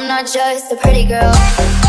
I'm not just a pretty girl.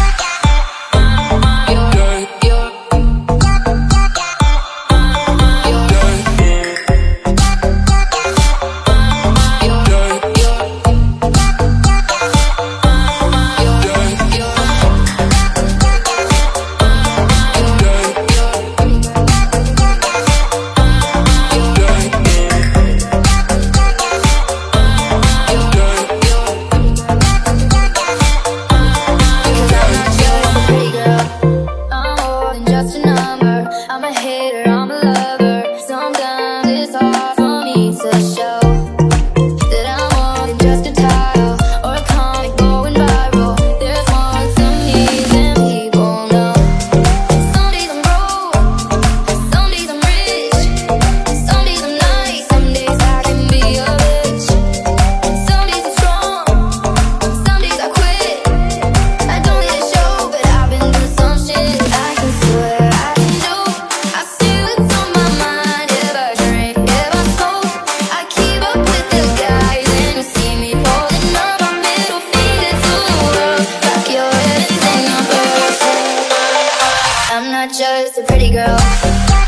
not just a pretty girl.